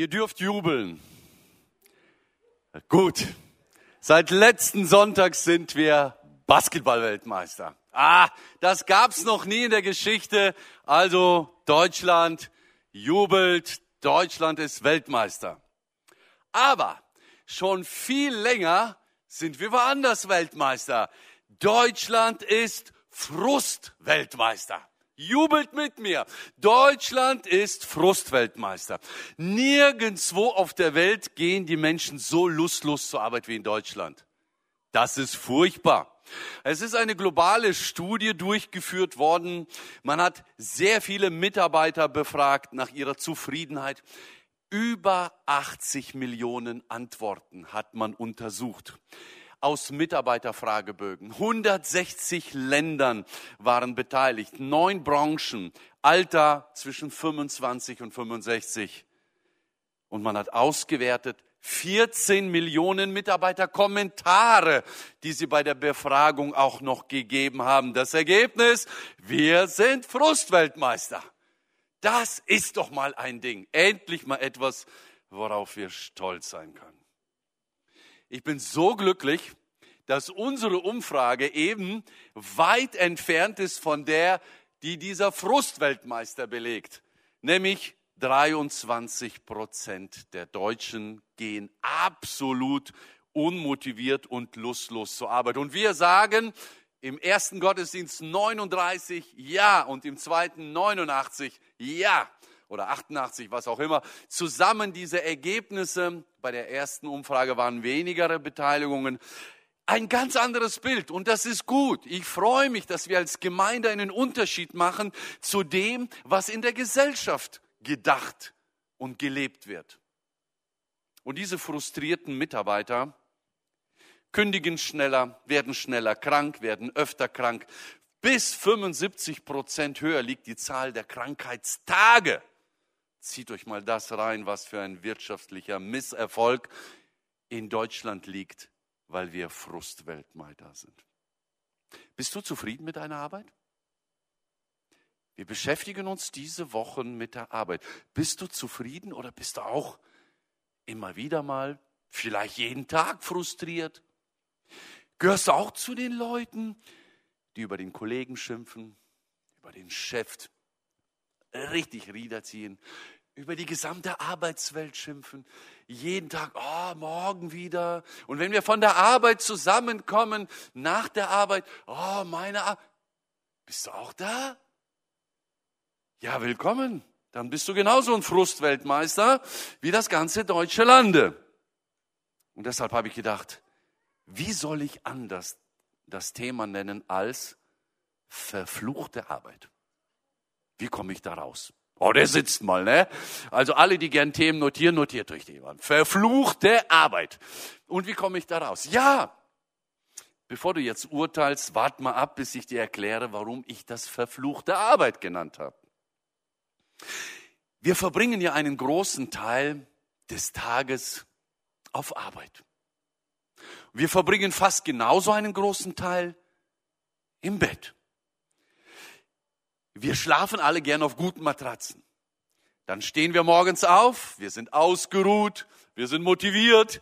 Ihr dürft jubeln. Gut. Seit letzten Sonntag sind wir Basketballweltmeister. Ah, das gab's noch nie in der Geschichte. Also Deutschland jubelt, Deutschland ist Weltmeister. Aber schon viel länger sind wir woanders Weltmeister. Deutschland ist Frustweltmeister. Jubelt mit mir. Deutschland ist Frustweltmeister. Nirgendwo auf der Welt gehen die Menschen so lustlos zur Arbeit wie in Deutschland. Das ist furchtbar. Es ist eine globale Studie durchgeführt worden. Man hat sehr viele Mitarbeiter befragt nach ihrer Zufriedenheit. Über 80 Millionen Antworten hat man untersucht aus Mitarbeiterfragebögen. 160 Ländern waren beteiligt, neun Branchen, Alter zwischen 25 und 65. Und man hat ausgewertet 14 Millionen Mitarbeiter Kommentare, die sie bei der Befragung auch noch gegeben haben. Das Ergebnis, wir sind Frustweltmeister. Das ist doch mal ein Ding. Endlich mal etwas, worauf wir stolz sein können. Ich bin so glücklich, dass unsere Umfrage eben weit entfernt ist von der, die dieser Frustweltmeister belegt. Nämlich 23 Prozent der Deutschen gehen absolut unmotiviert und lustlos zur Arbeit. Und wir sagen im ersten Gottesdienst 39 Ja und im zweiten 89 Ja oder 88, was auch immer. Zusammen diese Ergebnisse, bei der ersten Umfrage waren weniger Beteiligungen, ein ganz anderes Bild und das ist gut. Ich freue mich, dass wir als Gemeinde einen Unterschied machen zu dem, was in der Gesellschaft gedacht und gelebt wird. Und diese frustrierten Mitarbeiter kündigen schneller, werden schneller krank, werden öfter krank. Bis 75 Prozent höher liegt die Zahl der Krankheitstage. Zieht euch mal das rein, was für ein wirtschaftlicher Misserfolg in Deutschland liegt, weil wir Frustweltmeister sind. Bist du zufrieden mit deiner Arbeit? Wir beschäftigen uns diese Wochen mit der Arbeit. Bist du zufrieden oder bist du auch immer wieder mal, vielleicht jeden Tag frustriert? Gehörst du auch zu den Leuten, die über den Kollegen schimpfen, über den Chef richtig Rieder ziehen, über die gesamte Arbeitswelt schimpfen, jeden Tag, oh, morgen wieder. Und wenn wir von der Arbeit zusammenkommen, nach der Arbeit, oh, meine Arbeit, bist du auch da? Ja, willkommen. Dann bist du genauso ein Frustweltmeister wie das ganze deutsche Lande. Und deshalb habe ich gedacht, wie soll ich anders das Thema nennen als verfluchte Arbeit? Wie komme ich da raus? Oh, der sitzt mal, ne? Also alle, die gern Themen notieren, notiert euch die. Verfluchte Arbeit. Und wie komme ich da raus? Ja, bevor du jetzt urteilst, wart mal ab, bis ich dir erkläre, warum ich das verfluchte Arbeit genannt habe. Wir verbringen ja einen großen Teil des Tages auf Arbeit. Wir verbringen fast genauso einen großen Teil im Bett. Wir schlafen alle gern auf guten Matratzen. Dann stehen wir morgens auf, wir sind ausgeruht, wir sind motiviert,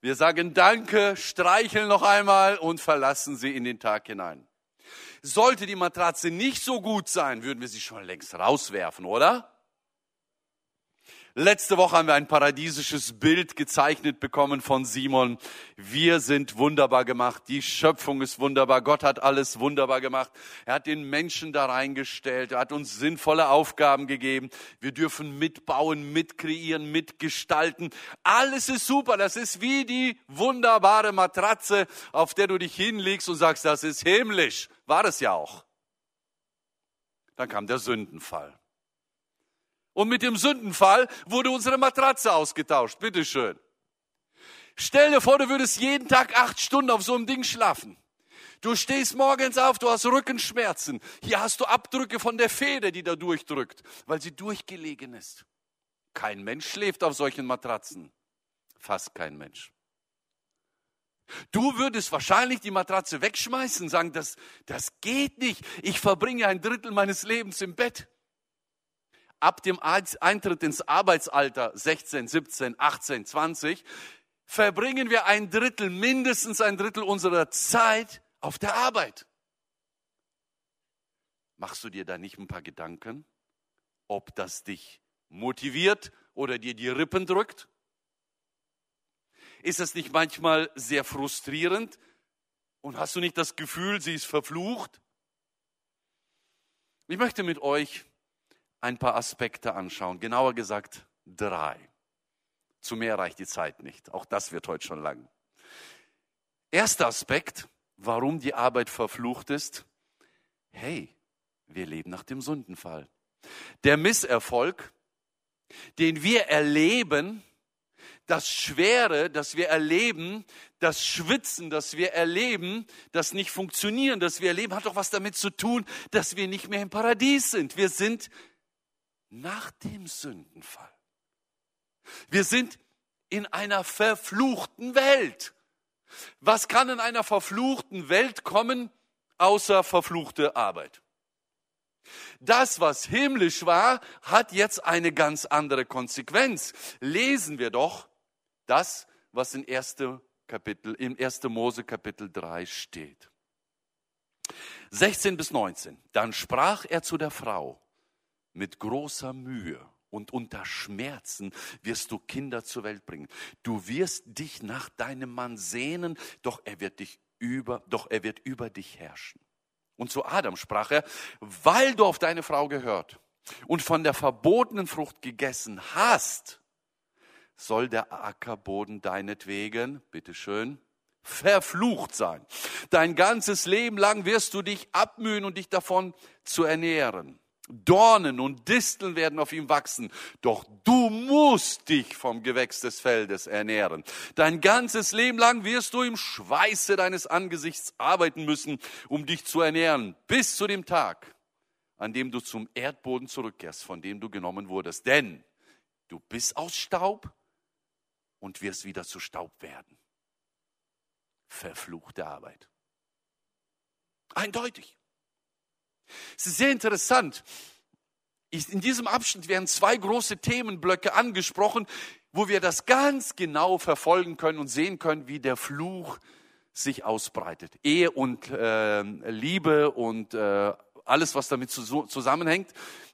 wir sagen Danke, streicheln noch einmal und verlassen sie in den Tag hinein. Sollte die Matratze nicht so gut sein, würden wir sie schon längst rauswerfen, oder? Letzte Woche haben wir ein paradiesisches Bild gezeichnet bekommen von Simon. Wir sind wunderbar gemacht. Die Schöpfung ist wunderbar. Gott hat alles wunderbar gemacht. Er hat den Menschen da reingestellt. Er hat uns sinnvolle Aufgaben gegeben. Wir dürfen mitbauen, mitkreieren, mitgestalten. Alles ist super. Das ist wie die wunderbare Matratze, auf der du dich hinlegst und sagst, das ist himmlisch. War es ja auch. Dann kam der Sündenfall. Und mit dem Sündenfall wurde unsere Matratze ausgetauscht. Bitteschön. Stell dir vor, du würdest jeden Tag acht Stunden auf so einem Ding schlafen. Du stehst morgens auf, du hast Rückenschmerzen. Hier hast du Abdrücke von der Feder, die da durchdrückt, weil sie durchgelegen ist. Kein Mensch schläft auf solchen Matratzen. Fast kein Mensch. Du würdest wahrscheinlich die Matratze wegschmeißen, sagen, das, das geht nicht. Ich verbringe ein Drittel meines Lebens im Bett. Ab dem Eintritt ins Arbeitsalter 16, 17, 18, 20 verbringen wir ein Drittel, mindestens ein Drittel unserer Zeit auf der Arbeit. Machst du dir da nicht ein paar Gedanken, ob das dich motiviert oder dir die Rippen drückt? Ist es nicht manchmal sehr frustrierend? Und hast du nicht das Gefühl, sie ist verflucht? Ich möchte mit euch ein paar Aspekte anschauen, genauer gesagt drei. Zu mehr reicht die Zeit nicht. Auch das wird heute schon lang. Erster Aspekt, warum die Arbeit verflucht ist. Hey, wir leben nach dem Sündenfall. Der Misserfolg, den wir erleben, das Schwere, das wir erleben, das Schwitzen, das wir erleben, das nicht funktionieren, das wir erleben, hat doch was damit zu tun, dass wir nicht mehr im Paradies sind. Wir sind nach dem Sündenfall. Wir sind in einer verfluchten Welt. Was kann in einer verfluchten Welt kommen, außer verfluchte Arbeit? Das, was himmlisch war, hat jetzt eine ganz andere Konsequenz. Lesen wir doch das, was in 1. Kapitel, im 1. Mose Kapitel 3 steht. 16 bis 19. Dann sprach er zu der Frau, mit großer Mühe und unter Schmerzen wirst du Kinder zur Welt bringen. Du wirst dich nach deinem Mann sehnen, doch er wird dich über, doch er wird über dich herrschen. Und zu Adam sprach er, weil du auf deine Frau gehört und von der verbotenen Frucht gegessen hast, soll der Ackerboden deinetwegen, bitteschön, verflucht sein. Dein ganzes Leben lang wirst du dich abmühen und dich davon zu ernähren. Dornen und Disteln werden auf ihm wachsen, doch du musst dich vom Gewächs des Feldes ernähren. Dein ganzes Leben lang wirst du im Schweiße deines Angesichts arbeiten müssen, um dich zu ernähren, bis zu dem Tag, an dem du zum Erdboden zurückkehrst, von dem du genommen wurdest. Denn du bist aus Staub und wirst wieder zu Staub werden. Verfluchte Arbeit. Eindeutig. Es ist sehr interessant. In diesem Abschnitt werden zwei große Themenblöcke angesprochen, wo wir das ganz genau verfolgen können und sehen können, wie der Fluch sich ausbreitet. Ehe und äh, Liebe und äh, alles, was damit zu, zusammenhängt.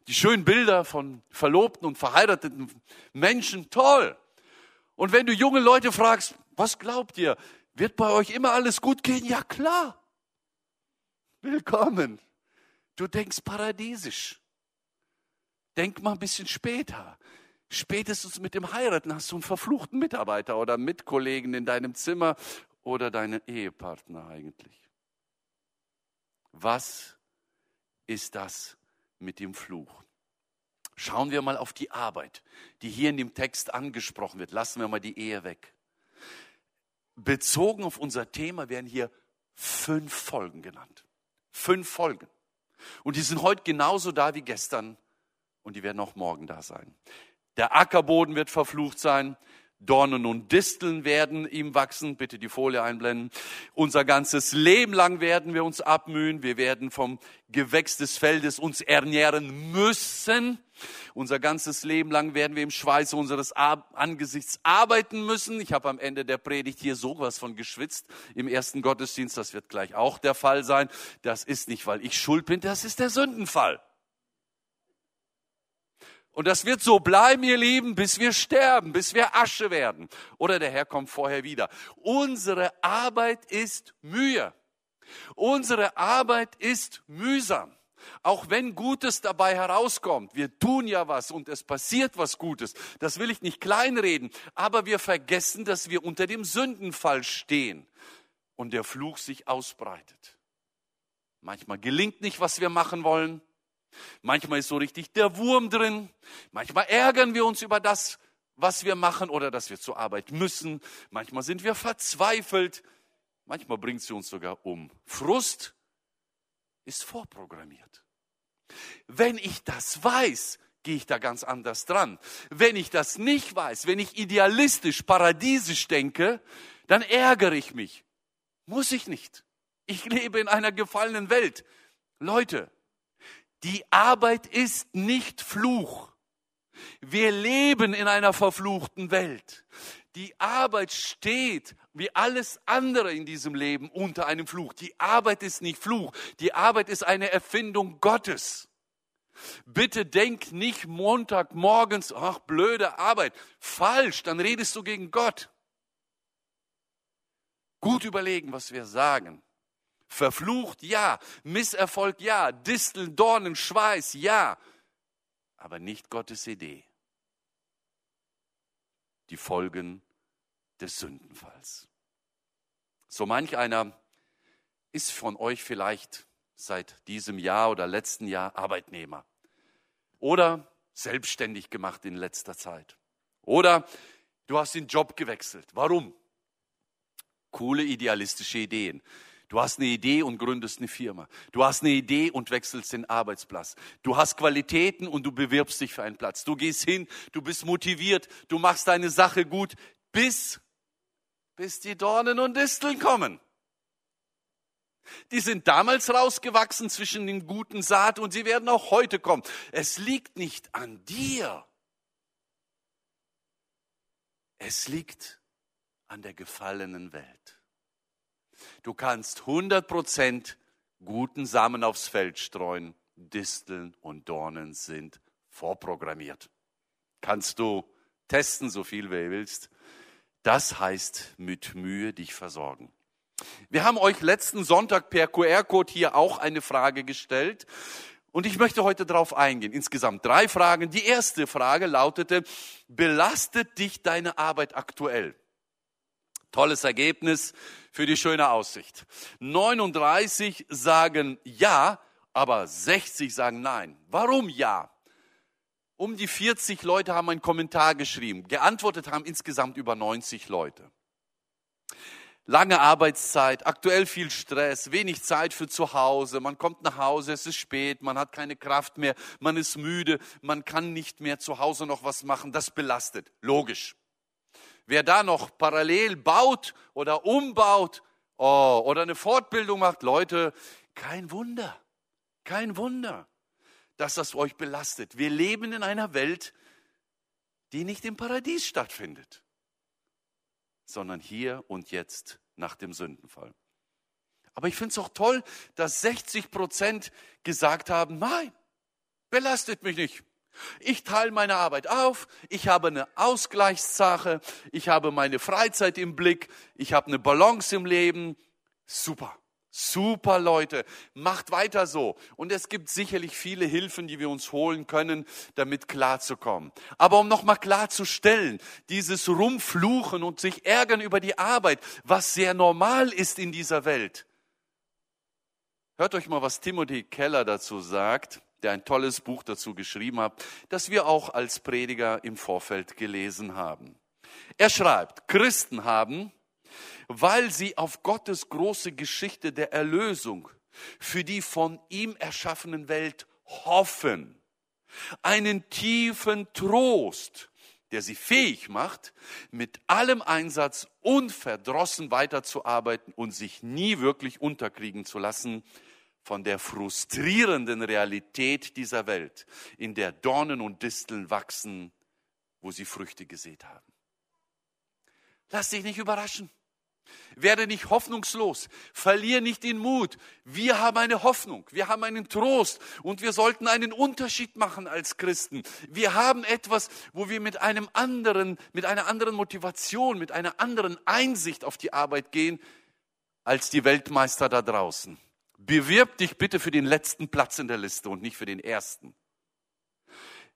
Die schönen Bilder von verlobten und verheirateten Menschen, toll. Und wenn du junge Leute fragst, was glaubt ihr? Wird bei euch immer alles gut gehen? Ja klar. Willkommen. Du denkst paradiesisch. Denk mal ein bisschen später. Spätestens mit dem Heiraten hast du einen verfluchten Mitarbeiter oder Mitkollegen in deinem Zimmer oder deinen Ehepartner eigentlich. Was ist das mit dem Fluch? Schauen wir mal auf die Arbeit, die hier in dem Text angesprochen wird. Lassen wir mal die Ehe weg. Bezogen auf unser Thema werden hier fünf Folgen genannt. Fünf Folgen. Und die sind heute genauso da wie gestern und die werden auch morgen da sein. Der Ackerboden wird verflucht sein. Dornen und Disteln werden ihm wachsen. Bitte die Folie einblenden. Unser ganzes Leben lang werden wir uns abmühen. Wir werden vom Gewächs des Feldes uns ernähren müssen. Unser ganzes Leben lang werden wir im Schweiße unseres Angesichts arbeiten müssen. Ich habe am Ende der Predigt hier sowas von geschwitzt im ersten Gottesdienst. Das wird gleich auch der Fall sein. Das ist nicht, weil ich schuld bin. Das ist der Sündenfall. Und das wird so bleiben, ihr Lieben, bis wir sterben, bis wir Asche werden. Oder der Herr kommt vorher wieder. Unsere Arbeit ist Mühe. Unsere Arbeit ist mühsam. Auch wenn Gutes dabei herauskommt, wir tun ja was und es passiert was Gutes, das will ich nicht kleinreden, aber wir vergessen, dass wir unter dem Sündenfall stehen und der Fluch sich ausbreitet. Manchmal gelingt nicht, was wir machen wollen. Manchmal ist so richtig der Wurm drin. Manchmal ärgern wir uns über das, was wir machen oder dass wir zur Arbeit müssen. Manchmal sind wir verzweifelt. Manchmal bringt sie uns sogar um. Frust ist vorprogrammiert. Wenn ich das weiß, gehe ich da ganz anders dran. Wenn ich das nicht weiß, wenn ich idealistisch, paradiesisch denke, dann ärgere ich mich. Muss ich nicht. Ich lebe in einer gefallenen Welt. Leute, die Arbeit ist nicht Fluch. Wir leben in einer verfluchten Welt. Die Arbeit steht, wie alles andere in diesem Leben, unter einem Fluch. Die Arbeit ist nicht Fluch. Die Arbeit ist eine Erfindung Gottes. Bitte denk nicht Montagmorgens, ach, blöde Arbeit. Falsch, dann redest du gegen Gott. Gut überlegen, was wir sagen. Verflucht, ja. Misserfolg, ja. Disteln, Dornen, Schweiß, ja aber nicht Gottes Idee. Die Folgen des Sündenfalls. So manch einer ist von euch vielleicht seit diesem Jahr oder letzten Jahr Arbeitnehmer oder selbstständig gemacht in letzter Zeit. Oder du hast den Job gewechselt. Warum? Coole idealistische Ideen. Du hast eine Idee und gründest eine Firma. Du hast eine Idee und wechselst den Arbeitsplatz. Du hast Qualitäten und du bewirbst dich für einen Platz. Du gehst hin, du bist motiviert, du machst deine Sache gut, bis, bis die Dornen und Disteln kommen. Die sind damals rausgewachsen zwischen den guten Saat und sie werden auch heute kommen. Es liegt nicht an dir. Es liegt an der gefallenen Welt. Du kannst 100% guten Samen aufs Feld streuen. Disteln und Dornen sind vorprogrammiert. Kannst du testen, so viel wie willst. Das heißt, mit Mühe dich versorgen. Wir haben euch letzten Sonntag per QR-Code hier auch eine Frage gestellt. Und ich möchte heute darauf eingehen. Insgesamt drei Fragen. Die erste Frage lautete, belastet dich deine Arbeit aktuell? Tolles Ergebnis für die schöne Aussicht. 39 sagen ja, aber 60 sagen nein. Warum ja? Um die 40 Leute haben einen Kommentar geschrieben. Geantwortet haben insgesamt über 90 Leute. Lange Arbeitszeit, aktuell viel Stress, wenig Zeit für zu Hause. Man kommt nach Hause, es ist spät, man hat keine Kraft mehr, man ist müde, man kann nicht mehr zu Hause noch was machen. Das belastet. Logisch. Wer da noch parallel baut oder umbaut oh, oder eine Fortbildung macht, Leute, kein Wunder, kein Wunder, dass das euch belastet. Wir leben in einer Welt, die nicht im Paradies stattfindet, sondern hier und jetzt nach dem Sündenfall. Aber ich finde es auch toll, dass 60 Prozent gesagt haben, nein, belastet mich nicht. Ich teile meine Arbeit auf, ich habe eine Ausgleichssache, ich habe meine Freizeit im Blick, ich habe eine Balance im Leben. Super, super Leute, macht weiter so. Und es gibt sicherlich viele Hilfen, die wir uns holen können, damit klarzukommen. Aber um nochmal klarzustellen, dieses Rumfluchen und sich ärgern über die Arbeit, was sehr normal ist in dieser Welt. Hört euch mal, was Timothy Keller dazu sagt der ein tolles Buch dazu geschrieben hat, das wir auch als Prediger im Vorfeld gelesen haben. Er schreibt, Christen haben, weil sie auf Gottes große Geschichte der Erlösung für die von ihm erschaffenen Welt hoffen, einen tiefen Trost, der sie fähig macht, mit allem Einsatz unverdrossen weiterzuarbeiten und sich nie wirklich unterkriegen zu lassen, von der frustrierenden Realität dieser Welt, in der Dornen und Disteln wachsen, wo sie Früchte gesät haben. Lass dich nicht überraschen. Werde nicht hoffnungslos. Verlier nicht den Mut. Wir haben eine Hoffnung. Wir haben einen Trost. Und wir sollten einen Unterschied machen als Christen. Wir haben etwas, wo wir mit einem anderen, mit einer anderen Motivation, mit einer anderen Einsicht auf die Arbeit gehen, als die Weltmeister da draußen. Bewirb dich bitte für den letzten Platz in der Liste und nicht für den ersten.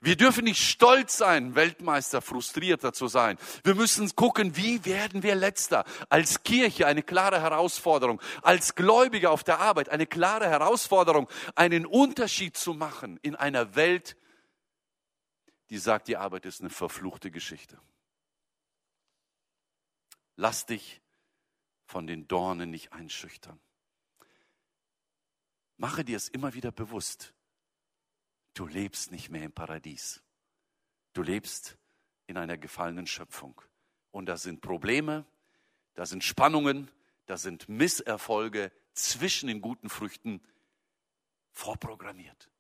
Wir dürfen nicht stolz sein, Weltmeister, frustrierter zu sein. Wir müssen gucken, wie werden wir letzter? Als Kirche eine klare Herausforderung, als Gläubige auf der Arbeit eine klare Herausforderung, einen Unterschied zu machen in einer Welt, die sagt, die Arbeit ist eine verfluchte Geschichte. Lass dich von den Dornen nicht einschüchtern. Mache dir es immer wieder bewusst. Du lebst nicht mehr im Paradies. Du lebst in einer gefallenen Schöpfung. Und da sind Probleme, da sind Spannungen, da sind Misserfolge zwischen den guten Früchten vorprogrammiert.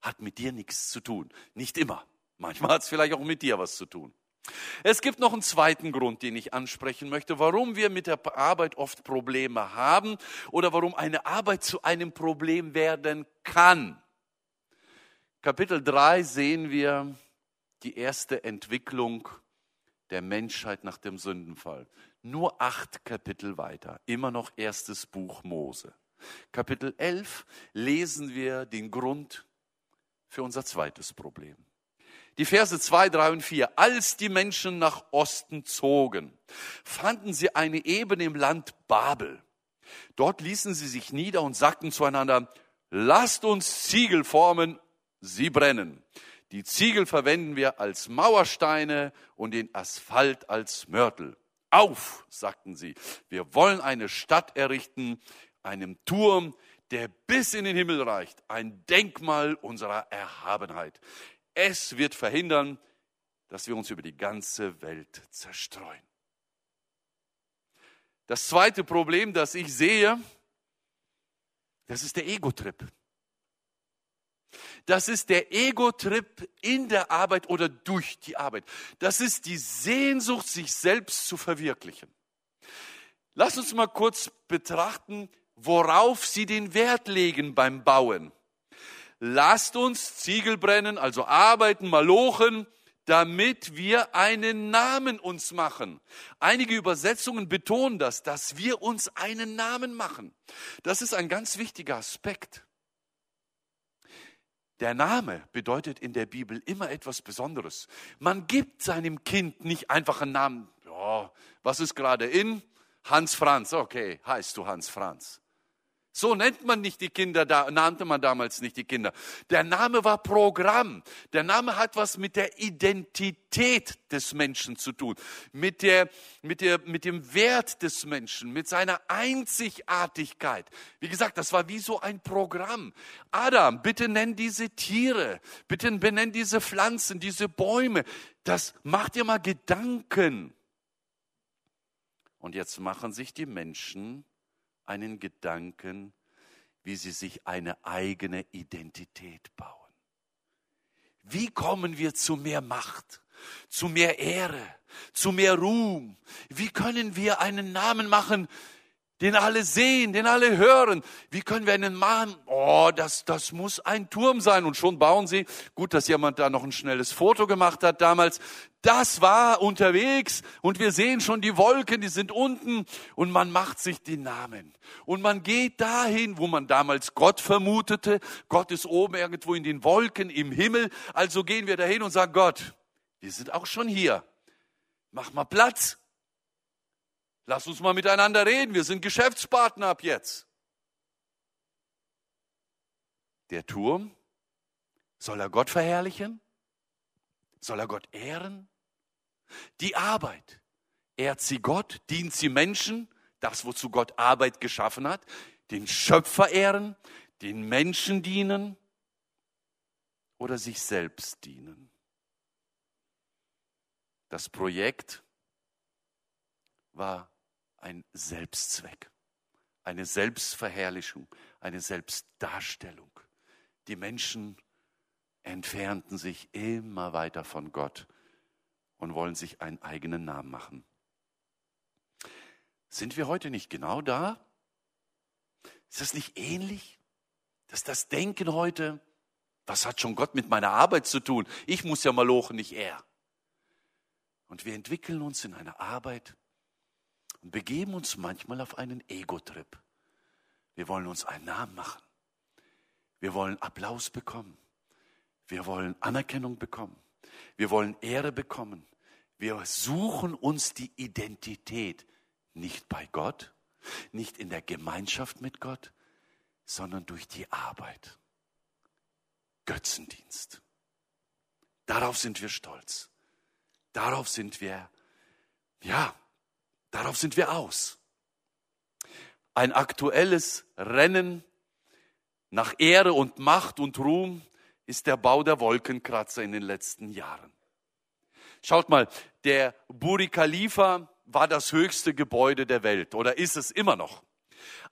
Hat mit dir nichts zu tun. Nicht immer. Manchmal hat es vielleicht auch mit dir was zu tun. Es gibt noch einen zweiten Grund, den ich ansprechen möchte, warum wir mit der Arbeit oft Probleme haben oder warum eine Arbeit zu einem Problem werden kann. Kapitel 3 sehen wir die erste Entwicklung der Menschheit nach dem Sündenfall. Nur acht Kapitel weiter, immer noch erstes Buch Mose. Kapitel 11 lesen wir den Grund für unser zweites Problem. Die Verse 2, 3 und 4. Als die Menschen nach Osten zogen, fanden sie eine Ebene im Land Babel. Dort ließen sie sich nieder und sagten zueinander, lasst uns Ziegel formen, sie brennen. Die Ziegel verwenden wir als Mauersteine und den Asphalt als Mörtel. Auf, sagten sie, wir wollen eine Stadt errichten, einen Turm, der bis in den Himmel reicht, ein Denkmal unserer Erhabenheit. Es wird verhindern, dass wir uns über die ganze Welt zerstreuen. Das zweite Problem, das ich sehe, das ist der Ego-Trip. Das ist der Ego-Trip in der Arbeit oder durch die Arbeit. Das ist die Sehnsucht, sich selbst zu verwirklichen. Lass uns mal kurz betrachten, worauf Sie den Wert legen beim Bauen. Lasst uns Ziegel brennen, also arbeiten, malochen, damit wir einen Namen uns machen. Einige Übersetzungen betonen das, dass wir uns einen Namen machen. Das ist ein ganz wichtiger Aspekt. Der Name bedeutet in der Bibel immer etwas Besonderes. Man gibt seinem Kind nicht einfach einen Namen. Ja, was ist gerade in? Hans Franz. Okay, heißt du Hans Franz. So nennt man nicht die Kinder, da nannte man damals nicht die Kinder. Der Name war Programm. Der Name hat was mit der Identität des Menschen zu tun, mit, der, mit, der, mit dem Wert des Menschen, mit seiner Einzigartigkeit. Wie gesagt, das war wie so ein Programm. Adam, bitte nenn diese Tiere, bitte benenn diese Pflanzen, diese Bäume. Das macht dir mal Gedanken. Und jetzt machen sich die Menschen einen Gedanken, wie sie sich eine eigene Identität bauen. Wie kommen wir zu mehr Macht, zu mehr Ehre, zu mehr Ruhm? Wie können wir einen Namen machen, den alle sehen, den alle hören. Wie können wir einen machen? Oh, das, das muss ein Turm sein. Und schon bauen sie. Gut, dass jemand da noch ein schnelles Foto gemacht hat damals. Das war unterwegs und wir sehen schon die Wolken, die sind unten und man macht sich die Namen. Und man geht dahin, wo man damals Gott vermutete. Gott ist oben irgendwo in den Wolken im Himmel. Also gehen wir dahin und sagen, Gott, wir sind auch schon hier. Mach mal Platz. Lass uns mal miteinander reden. Wir sind Geschäftspartner ab jetzt. Der Turm, soll er Gott verherrlichen? Soll er Gott ehren? Die Arbeit, ehrt sie Gott? Dient sie Menschen? Das, wozu Gott Arbeit geschaffen hat? Den Schöpfer ehren? Den Menschen dienen? Oder sich selbst dienen? Das Projekt war ein Selbstzweck, eine Selbstverherrlichung, eine Selbstdarstellung. Die Menschen entfernten sich immer weiter von Gott und wollen sich einen eigenen Namen machen. Sind wir heute nicht genau da? Ist das nicht ähnlich? Dass das Denken heute, was hat schon Gott mit meiner Arbeit zu tun? Ich muss ja mal lochen, nicht er. Und wir entwickeln uns in einer Arbeit, und begeben uns manchmal auf einen Ego-Trip. Wir wollen uns einen Namen machen. Wir wollen Applaus bekommen. Wir wollen Anerkennung bekommen. Wir wollen Ehre bekommen. Wir suchen uns die Identität nicht bei Gott, nicht in der Gemeinschaft mit Gott, sondern durch die Arbeit. Götzendienst. Darauf sind wir stolz. Darauf sind wir, ja, Darauf sind wir aus. Ein aktuelles Rennen nach Ehre und Macht und Ruhm ist der Bau der Wolkenkratzer in den letzten Jahren. Schaut mal, der Buri Khalifa war das höchste Gebäude der Welt oder ist es immer noch.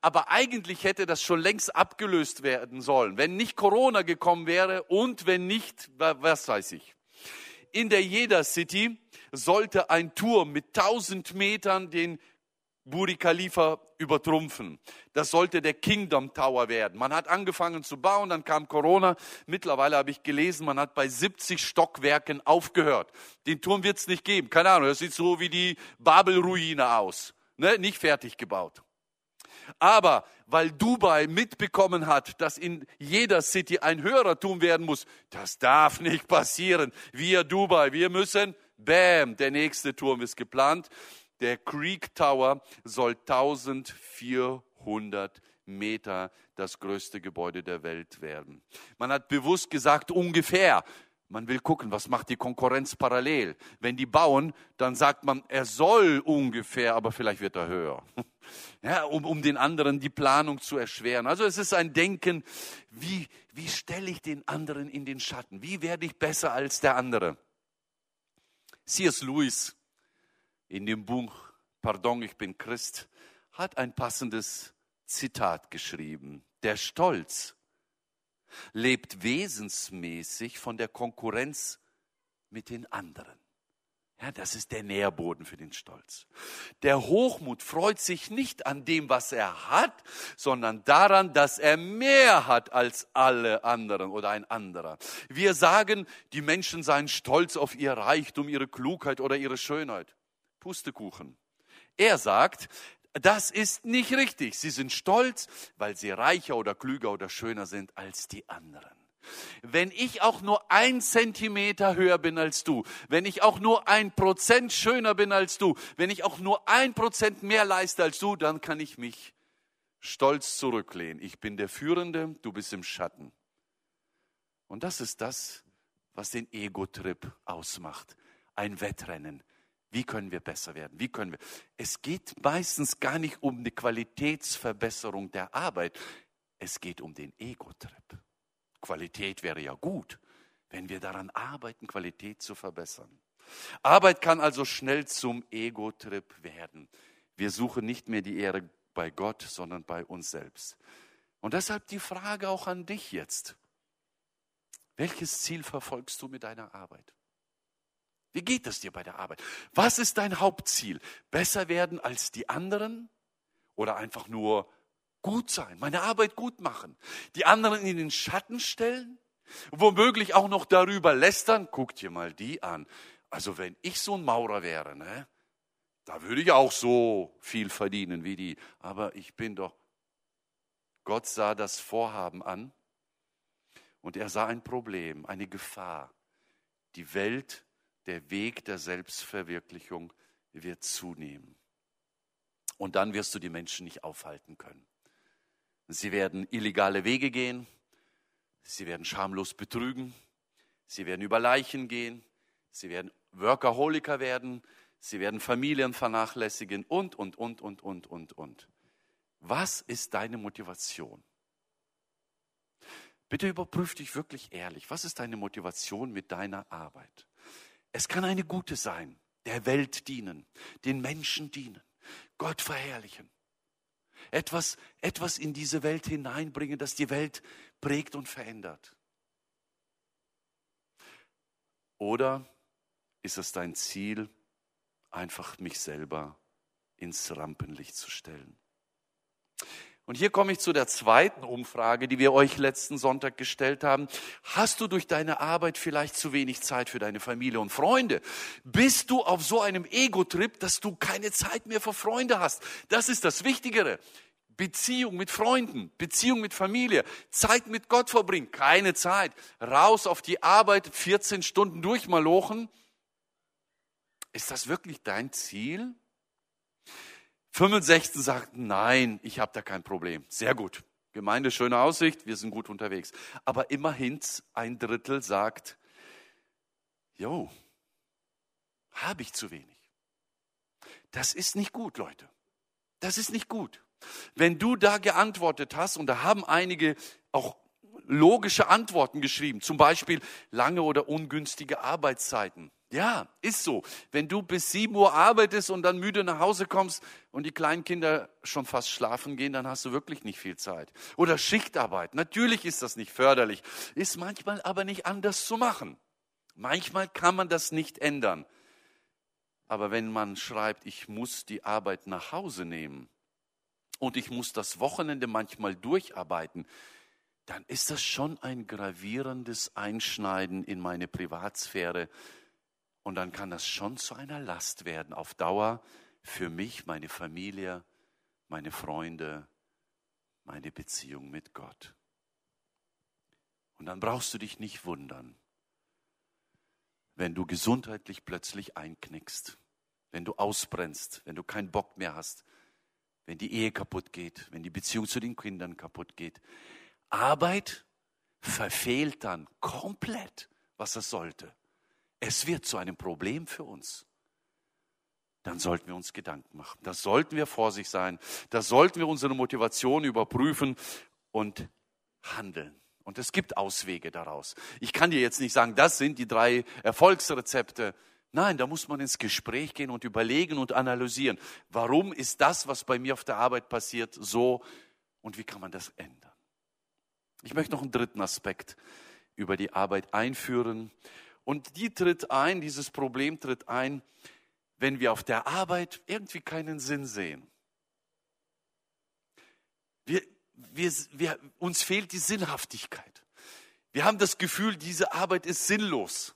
Aber eigentlich hätte das schon längst abgelöst werden sollen, wenn nicht Corona gekommen wäre und wenn nicht, was weiß ich. in der Jeder City sollte ein Turm mit 1000 Metern den Buri Khalifa übertrumpfen. Das sollte der Kingdom Tower werden. Man hat angefangen zu bauen, dann kam Corona. Mittlerweile habe ich gelesen, man hat bei 70 Stockwerken aufgehört. Den Turm wird es nicht geben. Keine Ahnung, das sieht so wie die Babelruine aus. Ne? Nicht fertig gebaut. Aber weil Dubai mitbekommen hat, dass in jeder City ein Hörertum werden muss, das darf nicht passieren. Wir Dubai, wir müssen, bam, der nächste Turm ist geplant. Der Creek Tower soll 1400 Meter das größte Gebäude der Welt werden. Man hat bewusst gesagt, ungefähr. Man will gucken, was macht die Konkurrenz parallel. Wenn die bauen, dann sagt man, er soll ungefähr, aber vielleicht wird er höher. Ja, um, um den anderen die Planung zu erschweren. Also es ist ein Denken, wie, wie stelle ich den anderen in den Schatten? Wie werde ich besser als der andere? C.S. Lewis in dem Buch Pardon, ich bin Christ, hat ein passendes Zitat geschrieben. Der Stolz lebt wesensmäßig von der Konkurrenz mit den anderen. Ja, das ist der Nährboden für den Stolz. Der Hochmut freut sich nicht an dem, was er hat, sondern daran, dass er mehr hat als alle anderen oder ein anderer. Wir sagen, die Menschen seien stolz auf ihr Reichtum, ihre Klugheit oder ihre Schönheit. Pustekuchen. Er sagt, das ist nicht richtig. Sie sind stolz, weil sie reicher oder klüger oder schöner sind als die anderen. Wenn ich auch nur ein Zentimeter höher bin als du, wenn ich auch nur ein Prozent schöner bin als du, wenn ich auch nur ein Prozent mehr leiste als du, dann kann ich mich stolz zurücklehnen. Ich bin der Führende, du bist im Schatten. Und das ist das, was den Ego-Trip ausmacht. Ein Wettrennen. Wie können wir besser werden? Wie können wir? Es geht meistens gar nicht um die Qualitätsverbesserung der Arbeit. Es geht um den Ego-Trip. Qualität wäre ja gut, wenn wir daran arbeiten, Qualität zu verbessern. Arbeit kann also schnell zum Ego-Trip werden. Wir suchen nicht mehr die Ehre bei Gott, sondern bei uns selbst. Und deshalb die Frage auch an dich jetzt. Welches Ziel verfolgst du mit deiner Arbeit? Wie geht es dir bei der Arbeit? Was ist dein Hauptziel? Besser werden als die anderen oder einfach nur gut sein, meine Arbeit gut machen, die anderen in den Schatten stellen, womöglich auch noch darüber lästern? Guck dir mal die an. Also wenn ich so ein Maurer wäre, ne, da würde ich auch so viel verdienen wie die. Aber ich bin doch. Gott sah das Vorhaben an und er sah ein Problem, eine Gefahr. Die Welt der Weg der Selbstverwirklichung wird zunehmen. Und dann wirst du die Menschen nicht aufhalten können. Sie werden illegale Wege gehen, sie werden schamlos betrügen, sie werden über Leichen gehen, sie werden Workaholiker werden, sie werden Familien vernachlässigen und, und, und, und, und, und, und. Was ist deine Motivation? Bitte überprüf dich wirklich ehrlich. Was ist deine Motivation mit deiner Arbeit? Es kann eine gute sein, der Welt dienen, den Menschen dienen, Gott verherrlichen. Etwas, etwas in diese Welt hineinbringen, das die Welt prägt und verändert. Oder ist es dein Ziel, einfach mich selber ins Rampenlicht zu stellen? Und hier komme ich zu der zweiten Umfrage, die wir euch letzten Sonntag gestellt haben. Hast du durch deine Arbeit vielleicht zu wenig Zeit für deine Familie und Freunde? Bist du auf so einem Ego-Trip, dass du keine Zeit mehr für Freunde hast? Das ist das Wichtigere. Beziehung mit Freunden, Beziehung mit Familie, Zeit mit Gott verbringen, keine Zeit. Raus auf die Arbeit, 14 Stunden durchmalochen. Ist das wirklich dein Ziel? 65 sagten, nein, ich habe da kein Problem. Sehr gut. Gemeinde, schöne Aussicht, wir sind gut unterwegs. Aber immerhin ein Drittel sagt, jo, habe ich zu wenig. Das ist nicht gut, Leute. Das ist nicht gut. Wenn du da geantwortet hast, und da haben einige auch logische Antworten geschrieben, zum Beispiel lange oder ungünstige Arbeitszeiten. Ja, ist so. Wenn du bis 7 Uhr arbeitest und dann müde nach Hause kommst und die kleinen Kinder schon fast schlafen gehen, dann hast du wirklich nicht viel Zeit. Oder Schichtarbeit. Natürlich ist das nicht förderlich, ist manchmal aber nicht anders zu machen. Manchmal kann man das nicht ändern. Aber wenn man schreibt, ich muss die Arbeit nach Hause nehmen und ich muss das Wochenende manchmal durcharbeiten, dann ist das schon ein gravierendes Einschneiden in meine Privatsphäre. Und dann kann das schon zu einer Last werden auf Dauer für mich, meine Familie, meine Freunde, meine Beziehung mit Gott. Und dann brauchst du dich nicht wundern, wenn du gesundheitlich plötzlich einknickst, wenn du ausbrennst, wenn du keinen Bock mehr hast, wenn die Ehe kaputt geht, wenn die Beziehung zu den Kindern kaputt geht. Arbeit verfehlt dann komplett, was es sollte. Es wird zu einem Problem für uns. Dann sollten wir uns Gedanken machen. Da sollten wir vorsichtig sein. Da sollten wir unsere Motivation überprüfen und handeln. Und es gibt Auswege daraus. Ich kann dir jetzt nicht sagen, das sind die drei Erfolgsrezepte. Nein, da muss man ins Gespräch gehen und überlegen und analysieren. Warum ist das, was bei mir auf der Arbeit passiert, so und wie kann man das ändern? Ich möchte noch einen dritten Aspekt über die Arbeit einführen. Und die tritt ein, dieses Problem tritt ein, wenn wir auf der Arbeit irgendwie keinen Sinn sehen. Wir, wir, wir, uns fehlt die Sinnhaftigkeit. Wir haben das Gefühl, diese Arbeit ist sinnlos.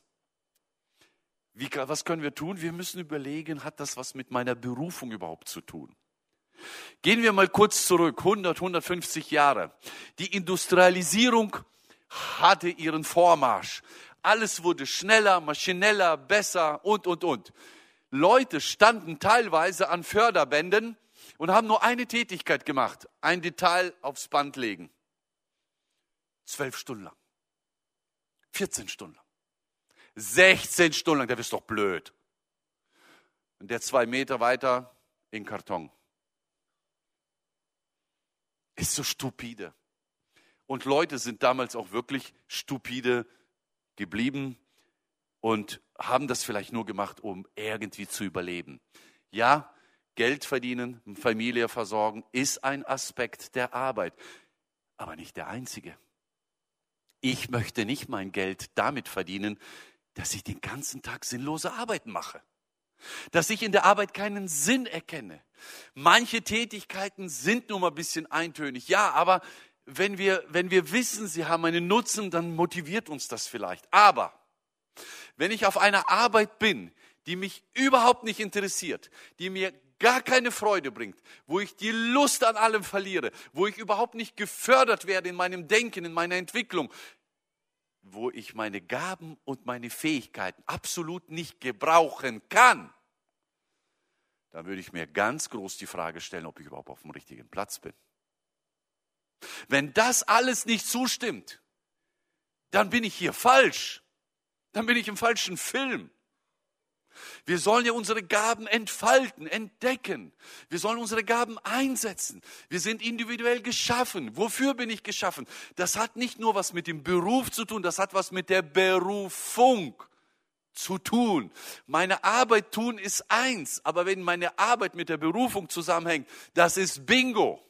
Wie, was können wir tun? Wir müssen überlegen, hat das was mit meiner Berufung überhaupt zu tun? Gehen wir mal kurz zurück, 100, 150 Jahre. Die Industrialisierung hatte ihren Vormarsch. Alles wurde schneller, maschineller, besser und, und, und. Leute standen teilweise an Förderbänden und haben nur eine Tätigkeit gemacht, ein Detail aufs Band legen. Zwölf Stunden lang. 14 Stunden lang. 16 Stunden lang, der ist doch blöd. Und der zwei Meter weiter in Karton. Ist so stupide. Und Leute sind damals auch wirklich stupide geblieben und haben das vielleicht nur gemacht, um irgendwie zu überleben. Ja, Geld verdienen, Familie versorgen, ist ein Aspekt der Arbeit, aber nicht der einzige. Ich möchte nicht mein Geld damit verdienen, dass ich den ganzen Tag sinnlose Arbeit mache. Dass ich in der Arbeit keinen Sinn erkenne. Manche Tätigkeiten sind nur mal ein bisschen eintönig. Ja, aber wenn wir, wenn wir wissen, sie haben einen Nutzen, dann motiviert uns das vielleicht. Aber wenn ich auf einer Arbeit bin, die mich überhaupt nicht interessiert, die mir gar keine Freude bringt, wo ich die Lust an allem verliere, wo ich überhaupt nicht gefördert werde in meinem Denken, in meiner Entwicklung, wo ich meine Gaben und meine Fähigkeiten absolut nicht gebrauchen kann, dann würde ich mir ganz groß die Frage stellen, ob ich überhaupt auf dem richtigen Platz bin. Wenn das alles nicht zustimmt, dann bin ich hier falsch. Dann bin ich im falschen Film. Wir sollen ja unsere Gaben entfalten, entdecken. Wir sollen unsere Gaben einsetzen. Wir sind individuell geschaffen. Wofür bin ich geschaffen? Das hat nicht nur was mit dem Beruf zu tun, das hat was mit der Berufung zu tun. Meine Arbeit tun ist eins, aber wenn meine Arbeit mit der Berufung zusammenhängt, das ist Bingo.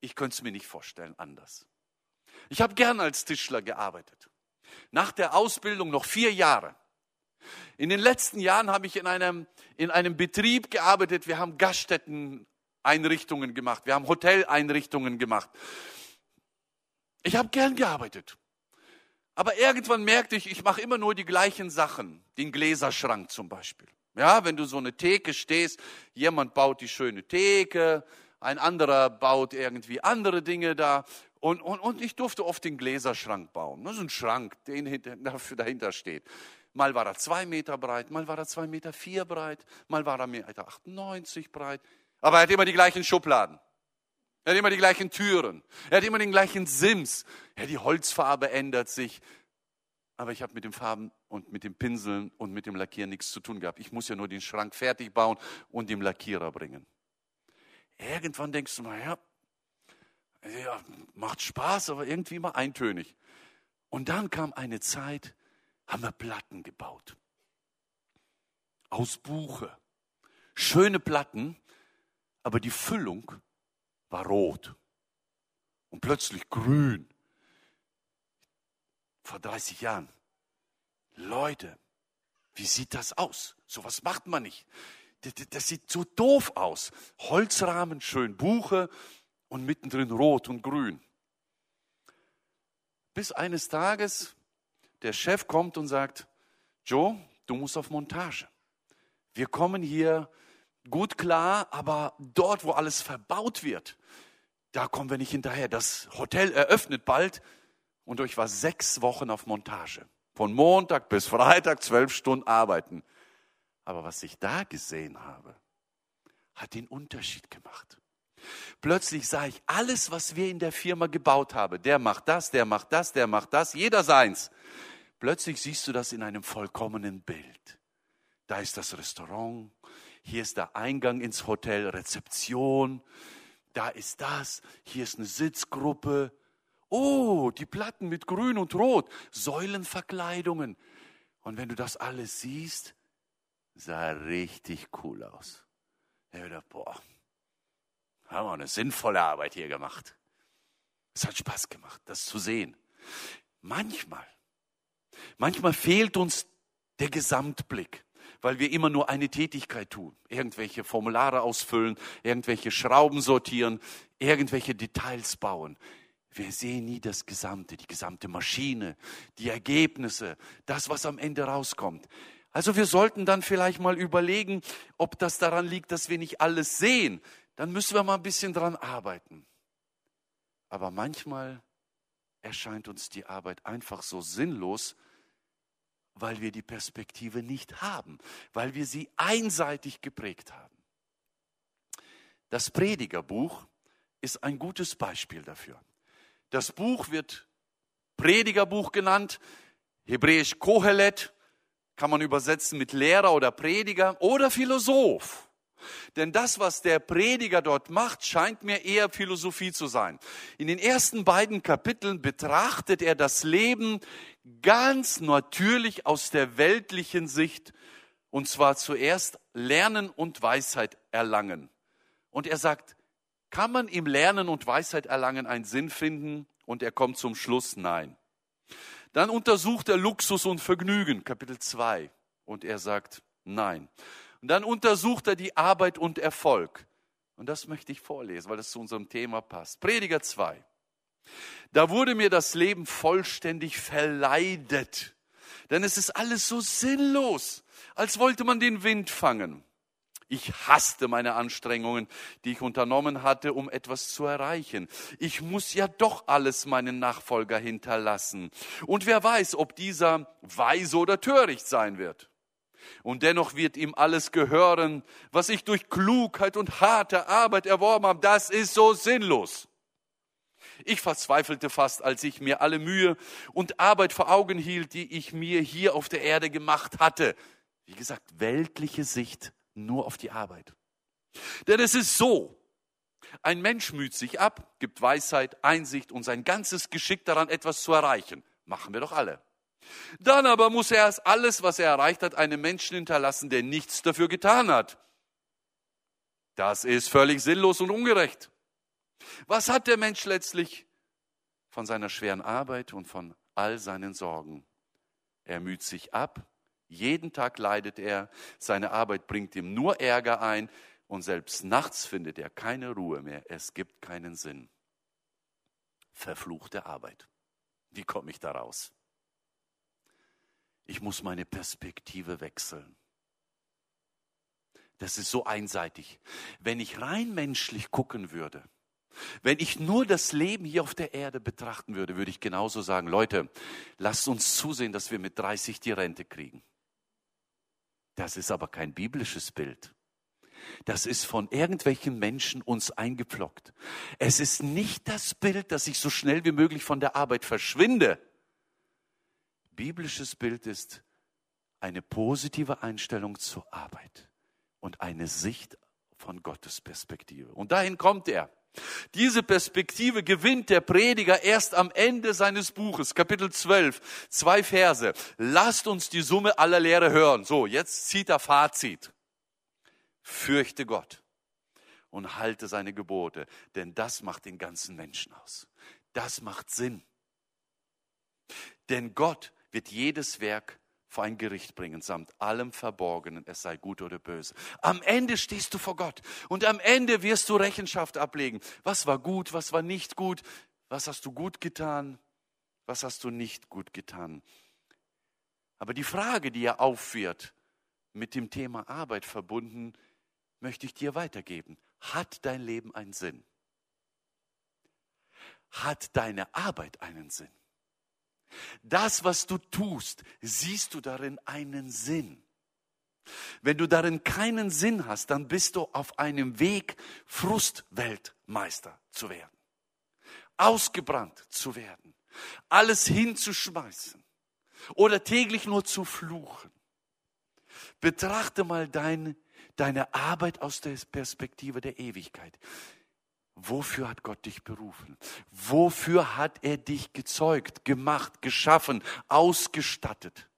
Ich könnte es mir nicht vorstellen anders. Ich habe gern als Tischler gearbeitet. Nach der Ausbildung noch vier Jahre. In den letzten Jahren habe ich in einem, in einem Betrieb gearbeitet. Wir haben Gaststätten-Einrichtungen gemacht. Wir haben Hoteleinrichtungen gemacht. Ich habe gern gearbeitet. Aber irgendwann merkte ich, ich mache immer nur die gleichen Sachen. Den Gläserschrank zum Beispiel. Ja, wenn du so eine Theke stehst, jemand baut die schöne Theke, ein anderer baut irgendwie andere Dinge da. Und, und, und ich durfte oft den Gläserschrank bauen. Das ist ein Schrank, der dahinter steht. Mal war er zwei Meter breit, mal war er zwei Meter vier breit, mal war er Meter 98 breit. Aber er hat immer die gleichen Schubladen. Er hat immer die gleichen Türen. Er hat immer den gleichen Sims. Ja, die Holzfarbe ändert sich. Aber ich habe mit den Farben und mit dem Pinseln und mit dem Lackieren nichts zu tun gehabt. Ich muss ja nur den Schrank fertig bauen und dem Lackierer bringen. Irgendwann denkst du mal, ja, ja, macht Spaß, aber irgendwie immer eintönig. Und dann kam eine Zeit, haben wir Platten gebaut. Aus Buche. Schöne Platten, aber die Füllung war rot und plötzlich grün. Vor 30 Jahren. Leute, wie sieht das aus? So was macht man nicht. Das, sieht so doof aus. Holzrahmen, schön Buche und mittendrin rot und grün. Bis eines Tages der Chef kommt und sagt, Joe, du musst auf Montage. Wir kommen hier gut klar, aber dort, wo alles verbaut wird, da kommen wir nicht hinterher. Das Hotel eröffnet bald und ich war sechs Wochen auf Montage. Von Montag bis Freitag zwölf Stunden arbeiten. Aber was ich da gesehen habe, hat den Unterschied gemacht. Plötzlich sah ich alles, was wir in der Firma gebaut haben. Der macht das, der macht das, der macht das, jeder seins. Plötzlich siehst du das in einem vollkommenen Bild. Da ist das Restaurant, hier ist der Eingang ins Hotel, Rezeption, da ist das, hier ist eine Sitzgruppe. Oh, die Platten mit Grün und Rot, Säulenverkleidungen. Und wenn du das alles siehst, sah richtig cool aus. Ich dachte, boah, haben wir eine sinnvolle Arbeit hier gemacht. Es hat Spaß gemacht, das zu sehen. Manchmal, manchmal fehlt uns der Gesamtblick, weil wir immer nur eine Tätigkeit tun. Irgendwelche Formulare ausfüllen, irgendwelche Schrauben sortieren, irgendwelche Details bauen. Wir sehen nie das Gesamte, die gesamte Maschine, die Ergebnisse, das, was am Ende rauskommt. Also wir sollten dann vielleicht mal überlegen, ob das daran liegt, dass wir nicht alles sehen, dann müssen wir mal ein bisschen dran arbeiten. Aber manchmal erscheint uns die Arbeit einfach so sinnlos, weil wir die Perspektive nicht haben, weil wir sie einseitig geprägt haben. Das Predigerbuch ist ein gutes Beispiel dafür. Das Buch wird Predigerbuch genannt, hebräisch Kohelet, kann man übersetzen mit Lehrer oder Prediger oder Philosoph. Denn das, was der Prediger dort macht, scheint mir eher Philosophie zu sein. In den ersten beiden Kapiteln betrachtet er das Leben ganz natürlich aus der weltlichen Sicht, und zwar zuerst Lernen und Weisheit erlangen. Und er sagt, kann man im Lernen und Weisheit erlangen einen Sinn finden? Und er kommt zum Schluss, nein. Dann untersucht er Luxus und Vergnügen, Kapitel 2. Und er sagt, nein. Und dann untersucht er die Arbeit und Erfolg. Und das möchte ich vorlesen, weil das zu unserem Thema passt. Prediger 2. Da wurde mir das Leben vollständig verleidet. Denn es ist alles so sinnlos, als wollte man den Wind fangen. Ich hasste meine Anstrengungen, die ich unternommen hatte, um etwas zu erreichen. Ich muss ja doch alles meinen Nachfolger hinterlassen. Und wer weiß, ob dieser weise oder töricht sein wird. Und dennoch wird ihm alles gehören, was ich durch Klugheit und harte Arbeit erworben habe. Das ist so sinnlos. Ich verzweifelte fast, als ich mir alle Mühe und Arbeit vor Augen hielt, die ich mir hier auf der Erde gemacht hatte. Wie gesagt, weltliche Sicht nur auf die Arbeit. Denn es ist so, ein Mensch müht sich ab, gibt Weisheit, Einsicht und sein ganzes Geschick daran, etwas zu erreichen. Machen wir doch alle. Dann aber muss er erst alles, was er erreicht hat, einem Menschen hinterlassen, der nichts dafür getan hat. Das ist völlig sinnlos und ungerecht. Was hat der Mensch letztlich von seiner schweren Arbeit und von all seinen Sorgen? Er müht sich ab, jeden Tag leidet er, seine Arbeit bringt ihm nur Ärger ein und selbst nachts findet er keine Ruhe mehr, es gibt keinen Sinn. Verfluchte Arbeit. Wie komme ich da raus? ich muss meine Perspektive wechseln. Das ist so einseitig. Wenn ich rein menschlich gucken würde, wenn ich nur das Leben hier auf der Erde betrachten würde, würde ich genauso sagen, Leute, lasst uns zusehen, dass wir mit 30 die Rente kriegen. Das ist aber kein biblisches Bild. Das ist von irgendwelchen Menschen uns eingepflockt. Es ist nicht das Bild, dass ich so schnell wie möglich von der Arbeit verschwinde biblisches Bild ist eine positive Einstellung zur Arbeit und eine Sicht von Gottes Perspektive. Und dahin kommt er. Diese Perspektive gewinnt der Prediger erst am Ende seines Buches, Kapitel 12, zwei Verse. Lasst uns die Summe aller Lehre hören. So, jetzt zieht er Fazit. Fürchte Gott und halte seine Gebote, denn das macht den ganzen Menschen aus. Das macht Sinn. Denn Gott wird jedes Werk vor ein Gericht bringen, samt allem Verborgenen, es sei gut oder böse. Am Ende stehst du vor Gott und am Ende wirst du Rechenschaft ablegen. Was war gut, was war nicht gut, was hast du gut getan, was hast du nicht gut getan. Aber die Frage, die er aufführt, mit dem Thema Arbeit verbunden, möchte ich dir weitergeben. Hat dein Leben einen Sinn? Hat deine Arbeit einen Sinn? Das, was du tust, siehst du darin einen Sinn. Wenn du darin keinen Sinn hast, dann bist du auf einem Weg, Frustweltmeister zu werden, ausgebrannt zu werden, alles hinzuschmeißen oder täglich nur zu fluchen. Betrachte mal dein, deine Arbeit aus der Perspektive der Ewigkeit. Wofür hat Gott dich berufen? Wofür hat er dich gezeugt, gemacht, geschaffen, ausgestattet?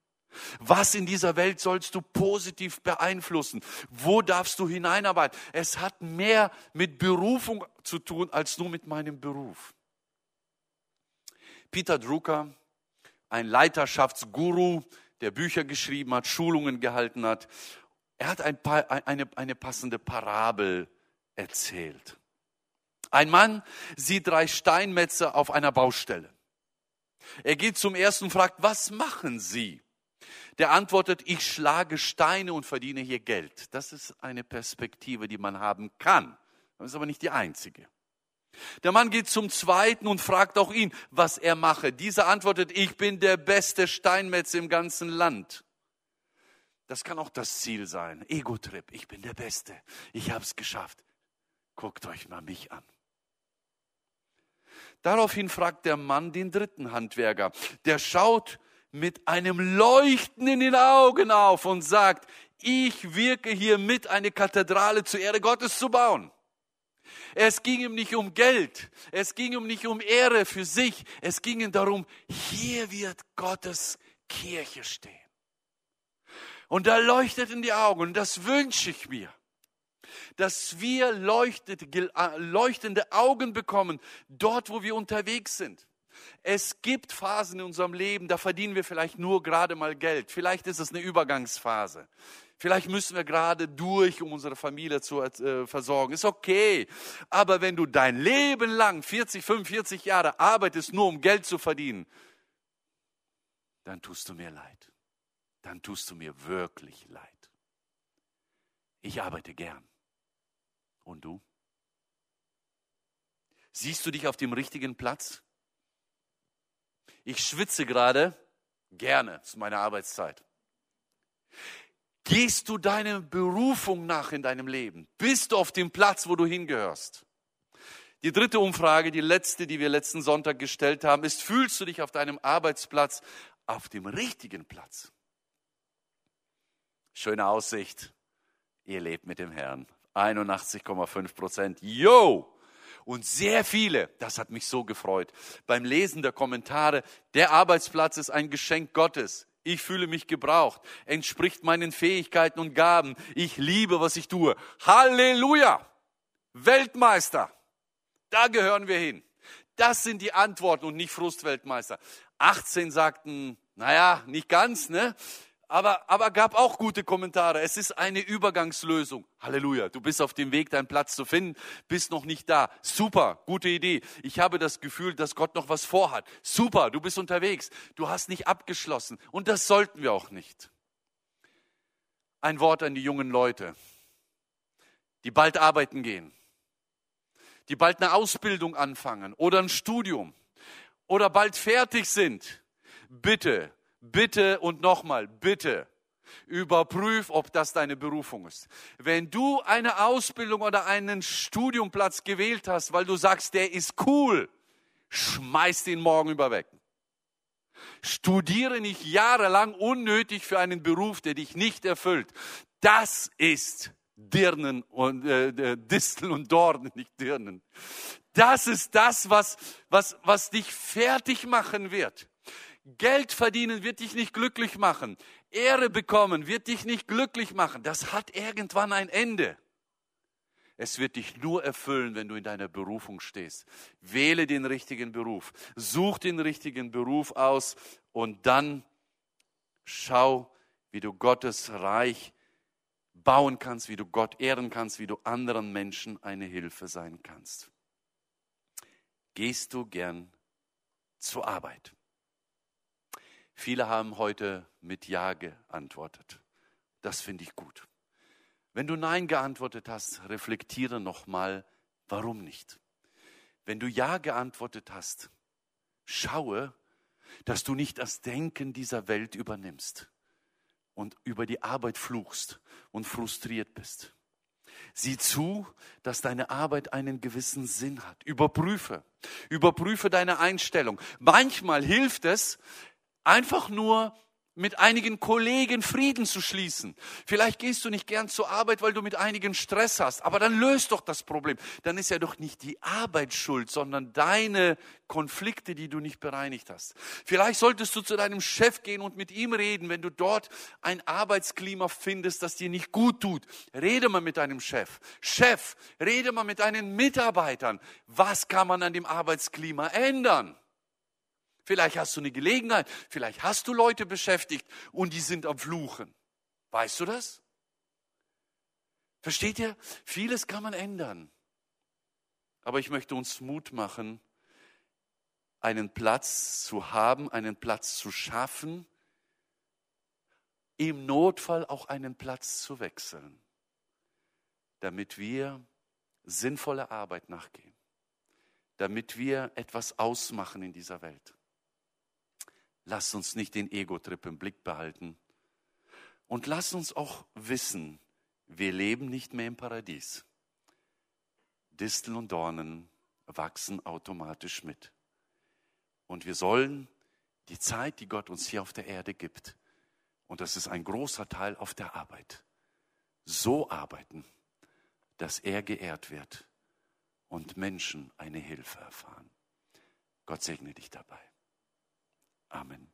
Was in dieser Welt sollst du positiv beeinflussen? Wo darfst du hineinarbeiten? Es hat mehr mit Berufung zu tun als nur mit meinem Beruf. Peter Drucker, ein Leiterschaftsguru, der Bücher geschrieben hat, Schulungen gehalten hat, er hat ein paar, eine, eine passende Parabel erzählt. Ein Mann sieht drei Steinmetze auf einer Baustelle. Er geht zum ersten und fragt, was machen Sie? Der antwortet, ich schlage Steine und verdiene hier Geld. Das ist eine Perspektive, die man haben kann. Das ist aber nicht die einzige. Der Mann geht zum zweiten und fragt auch ihn, was er mache. Dieser antwortet, ich bin der beste Steinmetz im ganzen Land. Das kann auch das Ziel sein. Ego-Trip, ich bin der Beste. Ich habe es geschafft. Guckt euch mal mich an. Daraufhin fragt der Mann den dritten Handwerker. Der schaut mit einem Leuchten in den Augen auf und sagt, ich wirke hier mit, eine Kathedrale zur Ehre Gottes zu bauen. Es ging ihm nicht um Geld, es ging ihm nicht um Ehre für sich, es ging ihm darum, hier wird Gottes Kirche stehen. Und da leuchtet in die Augen und das wünsche ich mir dass wir äh, leuchtende Augen bekommen, dort, wo wir unterwegs sind. Es gibt Phasen in unserem Leben, da verdienen wir vielleicht nur gerade mal Geld. Vielleicht ist es eine Übergangsphase. Vielleicht müssen wir gerade durch, um unsere Familie zu äh, versorgen. Ist okay. Aber wenn du dein Leben lang, 40, 45 Jahre arbeitest, nur um Geld zu verdienen, dann tust du mir leid. Dann tust du mir wirklich leid. Ich arbeite gern. Und du? Siehst du dich auf dem richtigen Platz? Ich schwitze gerade gerne, das ist meine Arbeitszeit. Gehst du deiner Berufung nach in deinem Leben? Bist du auf dem Platz, wo du hingehörst? Die dritte Umfrage, die letzte, die wir letzten Sonntag gestellt haben, ist, fühlst du dich auf deinem Arbeitsplatz auf dem richtigen Platz? Schöne Aussicht. Ihr lebt mit dem Herrn. 81,5 Prozent. Yo! Und sehr viele, das hat mich so gefreut, beim Lesen der Kommentare, der Arbeitsplatz ist ein Geschenk Gottes. Ich fühle mich gebraucht, entspricht meinen Fähigkeiten und Gaben. Ich liebe, was ich tue. Halleluja! Weltmeister! Da gehören wir hin. Das sind die Antworten und nicht Frustweltmeister. 18 sagten, naja, nicht ganz, ne? Aber, aber gab auch gute Kommentare. Es ist eine Übergangslösung. Halleluja. Du bist auf dem Weg, deinen Platz zu finden, bist noch nicht da. Super, gute Idee. Ich habe das Gefühl, dass Gott noch was vorhat. Super, du bist unterwegs. Du hast nicht abgeschlossen. Und das sollten wir auch nicht. Ein Wort an die jungen Leute, die bald arbeiten gehen, die bald eine Ausbildung anfangen oder ein Studium oder bald fertig sind. Bitte bitte und nochmal, bitte überprüf, ob das deine Berufung ist. Wenn du eine Ausbildung oder einen Studiumplatz gewählt hast, weil du sagst, der ist cool, schmeiß den morgen über weg. Studiere nicht jahrelang unnötig für einen Beruf, der dich nicht erfüllt. Das ist Dirnen und äh, Disteln und Dornen, nicht Dirnen. Das ist das, was, was, was dich fertig machen wird. Geld verdienen wird dich nicht glücklich machen. Ehre bekommen wird dich nicht glücklich machen. Das hat irgendwann ein Ende. Es wird dich nur erfüllen, wenn du in deiner Berufung stehst. Wähle den richtigen Beruf. Such den richtigen Beruf aus und dann Schau, wie du Gottes Reich bauen kannst, wie du Gott ehren kannst, wie du anderen Menschen eine Hilfe sein kannst. Gehst du gern zur Arbeit? Viele haben heute mit Ja geantwortet. Das finde ich gut. Wenn du Nein geantwortet hast, reflektiere nochmal, warum nicht. Wenn du Ja geantwortet hast, schaue, dass du nicht das Denken dieser Welt übernimmst und über die Arbeit fluchst und frustriert bist. Sieh zu, dass deine Arbeit einen gewissen Sinn hat. Überprüfe. Überprüfe deine Einstellung. Manchmal hilft es, einfach nur mit einigen Kollegen Frieden zu schließen. Vielleicht gehst du nicht gern zur Arbeit, weil du mit einigen Stress hast, aber dann löst doch das Problem. Dann ist ja doch nicht die Arbeit schuld, sondern deine Konflikte, die du nicht bereinigt hast. Vielleicht solltest du zu deinem Chef gehen und mit ihm reden, wenn du dort ein Arbeitsklima findest, das dir nicht gut tut. Rede mal mit deinem Chef. Chef, rede mal mit deinen Mitarbeitern. Was kann man an dem Arbeitsklima ändern? Vielleicht hast du eine Gelegenheit, vielleicht hast du Leute beschäftigt und die sind am Fluchen. Weißt du das? Versteht ihr? Vieles kann man ändern. Aber ich möchte uns Mut machen, einen Platz zu haben, einen Platz zu schaffen, im Notfall auch einen Platz zu wechseln, damit wir sinnvolle Arbeit nachgehen, damit wir etwas ausmachen in dieser Welt. Lasst uns nicht den Ego-Trip im Blick behalten. Und lasst uns auch wissen, wir leben nicht mehr im Paradies. Disteln und Dornen wachsen automatisch mit. Und wir sollen die Zeit, die Gott uns hier auf der Erde gibt, und das ist ein großer Teil auf der Arbeit, so arbeiten, dass er geehrt wird und Menschen eine Hilfe erfahren. Gott segne dich dabei. Amen.